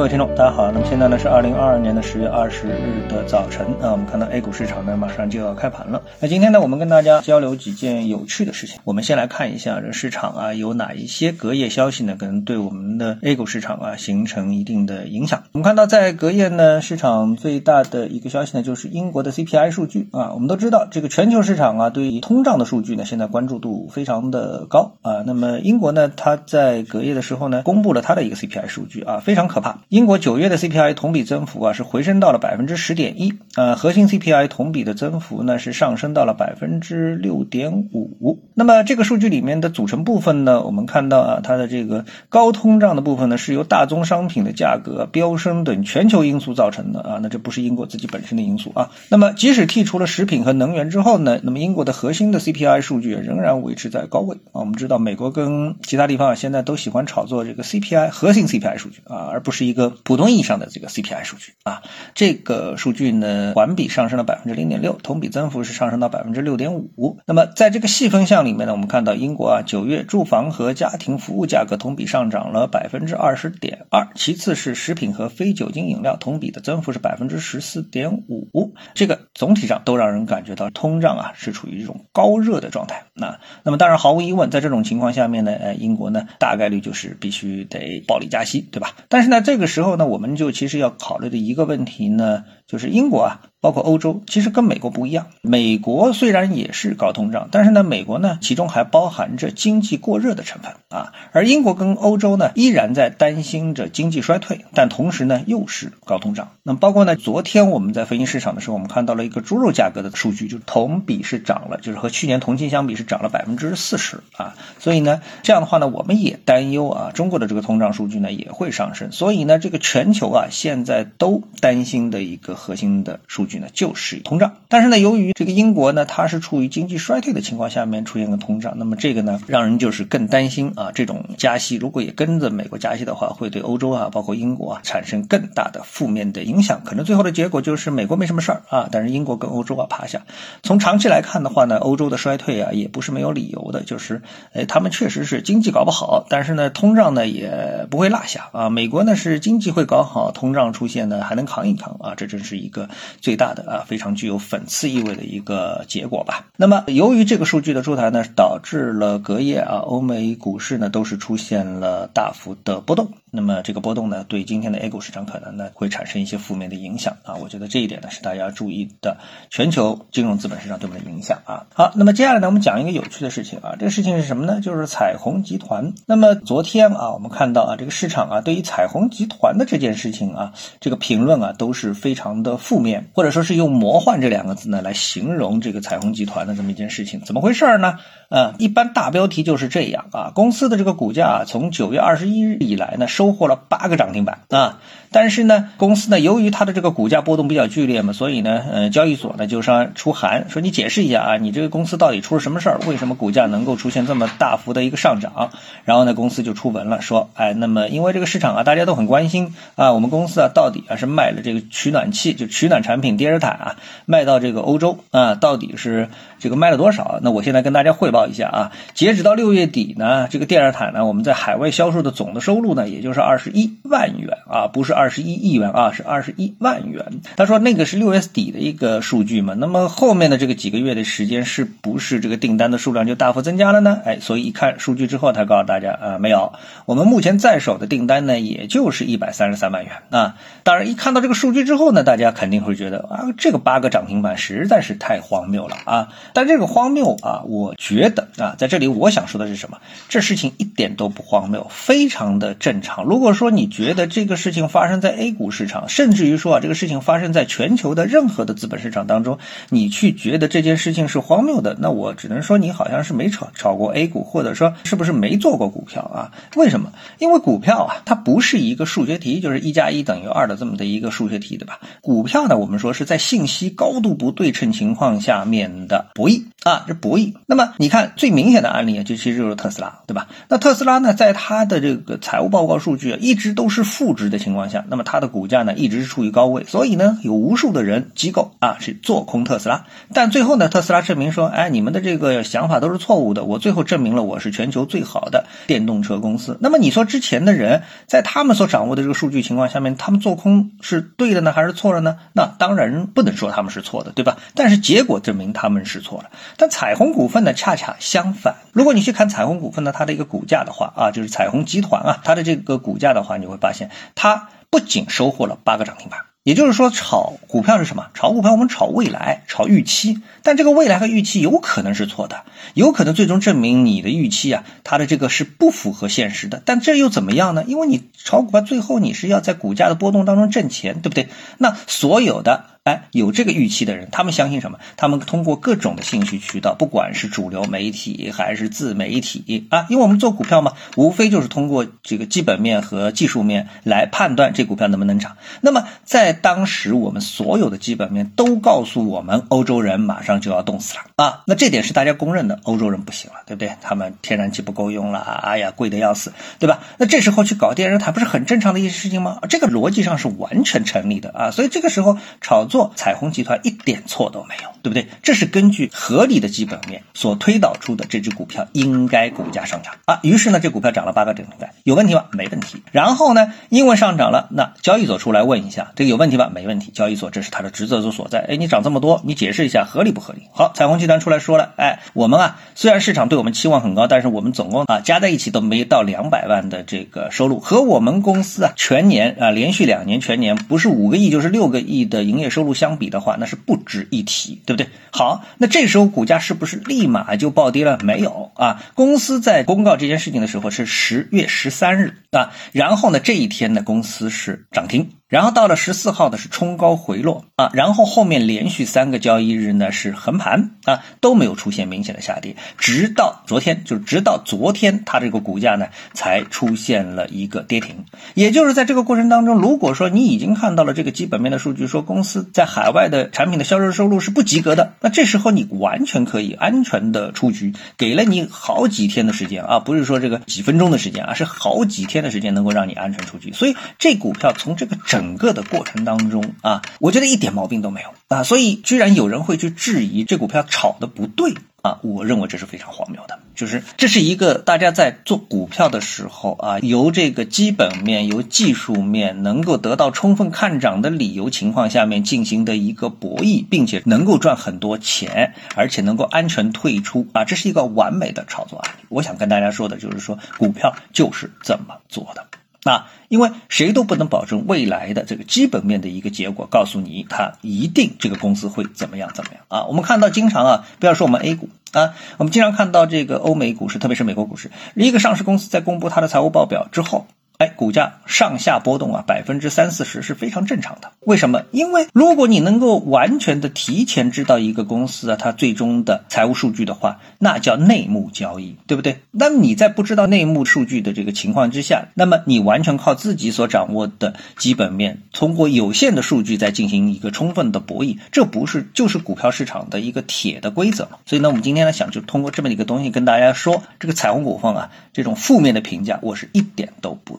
各位听众，大家好。那么现在呢是二零二二年的十月二十日的早晨啊，我们看到 A 股市场呢马上就要开盘了。那今天呢，我们跟大家交流几件有趣的事情。我们先来看一下这市场啊有哪一些隔夜消息呢，可能对我们的 A 股市场啊形成一定的影响。我们看到在隔夜呢，市场最大的一个消息呢就是英国的 CPI 数据啊。我们都知道这个全球市场啊对于通胀的数据呢现在关注度非常的高啊。那么英国呢，它在隔夜的时候呢公布了它的一个 CPI 数据啊，非常可怕。英国九月的 CPI 同比增幅啊是回升到了百分之十点一，呃，核心 CPI 同比的增幅呢是上升到了百分之六点五。那么这个数据里面的组成部分呢，我们看到啊，它的这个高通胀的部分呢是由大宗商品的价格飙升等全球因素造成的啊，那这不是英国自己本身的因素啊。那么即使剔除了食品和能源之后呢，那么英国的核心的 CPI 数据仍然维持在高位啊。我们知道美国跟其他地方啊现在都喜欢炒作这个 CPI 核心 CPI 数据啊，而不是一个。普通意义上的这个 CPI 数据啊，这个数据呢环比上升了百分之零点六，同比增幅是上升到百分之六点五。那么在这个细分项里面呢，我们看到英国啊九月住房和家庭服务价格同比上涨了百分之二十点二，其次是食品和非酒精饮料同比的增幅是百分之十四点五。这个总体上都让人感觉到通胀啊是处于一种高热的状态。那那么当然毫无疑问，在这种情况下面呢，呃英国呢大概率就是必须得暴力加息，对吧？但是呢这个。这个时候呢，我们就其实要考虑的一个问题呢，就是英国啊。包括欧洲，其实跟美国不一样。美国虽然也是高通胀，但是呢，美国呢，其中还包含着经济过热的成分啊。而英国跟欧洲呢，依然在担心着经济衰退，但同时呢，又是高通胀。那么，包括呢，昨天我们在分析市场的时候，我们看到了一个猪肉价格的数据，就是同比是涨了，就是和去年同期相比是涨了百分之四十啊。所以呢，这样的话呢，我们也担忧啊，中国的这个通胀数据呢也会上升。所以呢，这个全球啊，现在都担心的一个核心的数据。就是通胀，但是呢，由于这个英国呢，它是处于经济衰退的情况下面出现个通胀，那么这个呢，让人就是更担心啊，这种加息如果也跟着美国加息的话，会对欧洲啊，包括英国啊，产生更大的负面的影响，可能最后的结果就是美国没什么事儿啊，但是英国跟欧洲啊趴下。从长期来看的话呢，欧洲的衰退啊，也不是没有理由的，就是哎，他们确实是经济搞不好，但是呢，通胀呢也不会落下啊。美国呢是经济会搞好，通胀出现呢还能扛一扛啊，这真是一个最。大的啊，非常具有讽刺意味的一个结果吧。那么，由于这个数据的出台呢，导致了隔夜啊，欧美股市呢都是出现了大幅的波动。那么这个波动呢，对今天的 A 股市场可能呢会产生一些负面的影响啊。我觉得这一点呢是大家注意的，全球金融资本市场对我们的影响啊。好，那么接下来呢，我们讲一个有趣的事情啊。这个事情是什么呢？就是彩虹集团。那么昨天啊，我们看到啊，这个市场啊，对于彩虹集团的这件事情啊，这个评论啊都是非常的负面，或者说是用“魔幻”这两个字呢来形容这个彩虹集团的这么一件事情。怎么回事呢？呃，一般大标题就是这样啊。公司的这个股价从九月二十一日以来呢，收获了八个涨停板啊。但是呢，公司呢，由于它的这个股价波动比较剧烈嘛，所以呢，呃，交易所呢就上出函说你解释一下啊，你这个公司到底出了什么事儿？为什么股价能够出现这么大幅的一个上涨？然后呢，公司就出文了，说，哎，那么因为这个市场啊，大家都很关心啊，我们公司啊，到底啊是卖了这个取暖器，就取暖产品电热毯啊，卖到这个欧洲啊，到底是这个卖了多少？那我现在跟大家汇报一下啊，截止到六月底呢，这个电热毯呢，我们在海外销售的总的收入呢，也就是二十一万元啊，不是。二十一亿元啊，是二十一万元。他说那个是六月底的一个数据嘛？那么后面的这个几个月的时间，是不是这个订单的数量就大幅增加了呢？哎，所以一看数据之后，他告诉大家啊，没有，我们目前在手的订单呢，也就是一百三十三万元啊。当然，一看到这个数据之后呢，大家肯定会觉得啊，这个八个涨停板实在是太荒谬了啊。但这个荒谬啊，我觉得啊，在这里我想说的是什么？这事情一点都不荒谬，非常的正常。如果说你觉得这个事情发生，在 A 股市场，甚至于说啊，这个事情发生在全球的任何的资本市场当中，你去觉得这件事情是荒谬的，那我只能说你好像是没炒炒过 A 股，或者说是不是没做过股票啊？为什么？因为股票啊，它不是一个数学题，就是一加一等于二的这么的一个数学题，对吧？股票呢，我们说是。是在信息高度不对称情况下面的博弈啊，这博弈。那么你看最明显的案例啊，就其实就是特斯拉，对吧？那特斯拉呢，在它的这个财务报告数据啊，一直都是负值的情况下，那么它的股价呢，一直是处于高位，所以呢，有无数的人机构啊是做空特斯拉。但最后呢，特斯拉证明说，哎，你们的这个想法都是错误的，我最后证明了我是全球最好的电动车公司。那么你说之前的人在他们所掌握的这个数据情况下面，他们做空是对的呢，还是错了呢？那当然不能说他们是错的，对吧？但是结果证明他们是错了。但彩虹股份呢，恰恰相反。如果你去看彩虹股份的它的一个股价的话啊，就是彩虹集团啊，它的这个股价的话，你会发现它不仅收获了八个涨停板。也就是说，炒股票是什么？炒股票我们炒未来，炒预期。但这个未来和预期有可能是错的，有可能最终证明你的预期啊，它的这个是不符合现实的。但这又怎么样呢？因为你炒股票最后你是要在股价的波动当中挣钱，对不对？那所有的。有这个预期的人，他们相信什么？他们通过各种的信息渠道，不管是主流媒体还是自媒体啊，因为我们做股票嘛，无非就是通过这个基本面和技术面来判断这股票能不能涨。那么在当时，我们所有的基本面都告诉我们，欧洲人马上就要冻死了啊！那这点是大家公认的，欧洲人不行了，对不对？他们天然气不够用了，哎呀，贵的要死，对吧？那这时候去搞电热毯，不是很正常的一件事情吗？这个逻辑上是完全成立的啊！所以这个时候炒。作彩虹集团一点错都没有，对不对？这是根据合理的基本面所推导出的，这只股票应该股价上涨啊。于是呢，这股票涨了八个涨停板，有问题吗？没问题。然后呢，因为上涨了，那交易所出来问一下，这个有问题吗？没问题。交易所这是它的职责所在。哎，你涨这么多，你解释一下合理不合理？好，彩虹集团出来说了，哎，我们啊，虽然市场对我们期望很高，但是我们总共啊加在一起都没到两百万的这个收入，和我们公司啊全年啊连续两年全年不是五个亿就是六个亿的营业。收入相比的话，那是不值一提，对不对？好，那这时候股价是不是立马就暴跌了？没有啊。公司在公告这件事情的时候是十月十三日啊，然后呢，这一天呢，公司是涨停。然后到了十四号的是冲高回落啊，然后后面连续三个交易日呢是横盘啊，都没有出现明显的下跌，直到昨天，就是直到昨天，它这个股价呢才出现了一个跌停。也就是在这个过程当中，如果说你已经看到了这个基本面的数据，说公司在海外的产品的销售收入是不及格的，那这时候你完全可以安全的出局，给了你好几天的时间啊，不是说这个几分钟的时间啊，是好几天的时间能够让你安全出局。所以这股票从这个整。个的过程当中啊，我觉得一点毛病都没有啊，所以居然有人会去质疑这股票炒的不对啊，我认为这是非常荒谬的。就是这是一个大家在做股票的时候啊，由这个基本面、由技术面能够得到充分看涨的理由情况下面进行的一个博弈，并且能够赚很多钱，而且能够安全退出啊，这是一个完美的炒作案例。我想跟大家说的就是说，股票就是这么做的。啊，因为谁都不能保证未来的这个基本面的一个结果，告诉你它一定这个公司会怎么样怎么样啊？我们看到经常啊，不要说我们 A 股啊，我们经常看到这个欧美股市，特别是美国股市，一个上市公司在公布它的财务报表之后。哎，股价上下波动啊，百分之三四十是非常正常的。为什么？因为如果你能够完全的提前知道一个公司啊，它最终的财务数据的话，那叫内幕交易，对不对？那么你在不知道内幕数据的这个情况之下，那么你完全靠自己所掌握的基本面，通过有限的数据在进行一个充分的博弈，这不是就是股票市场的一个铁的规则吗？所以呢，我们今天呢想就通过这么一个东西跟大家说，这个彩虹股份啊，这种负面的评价，我是一点都不。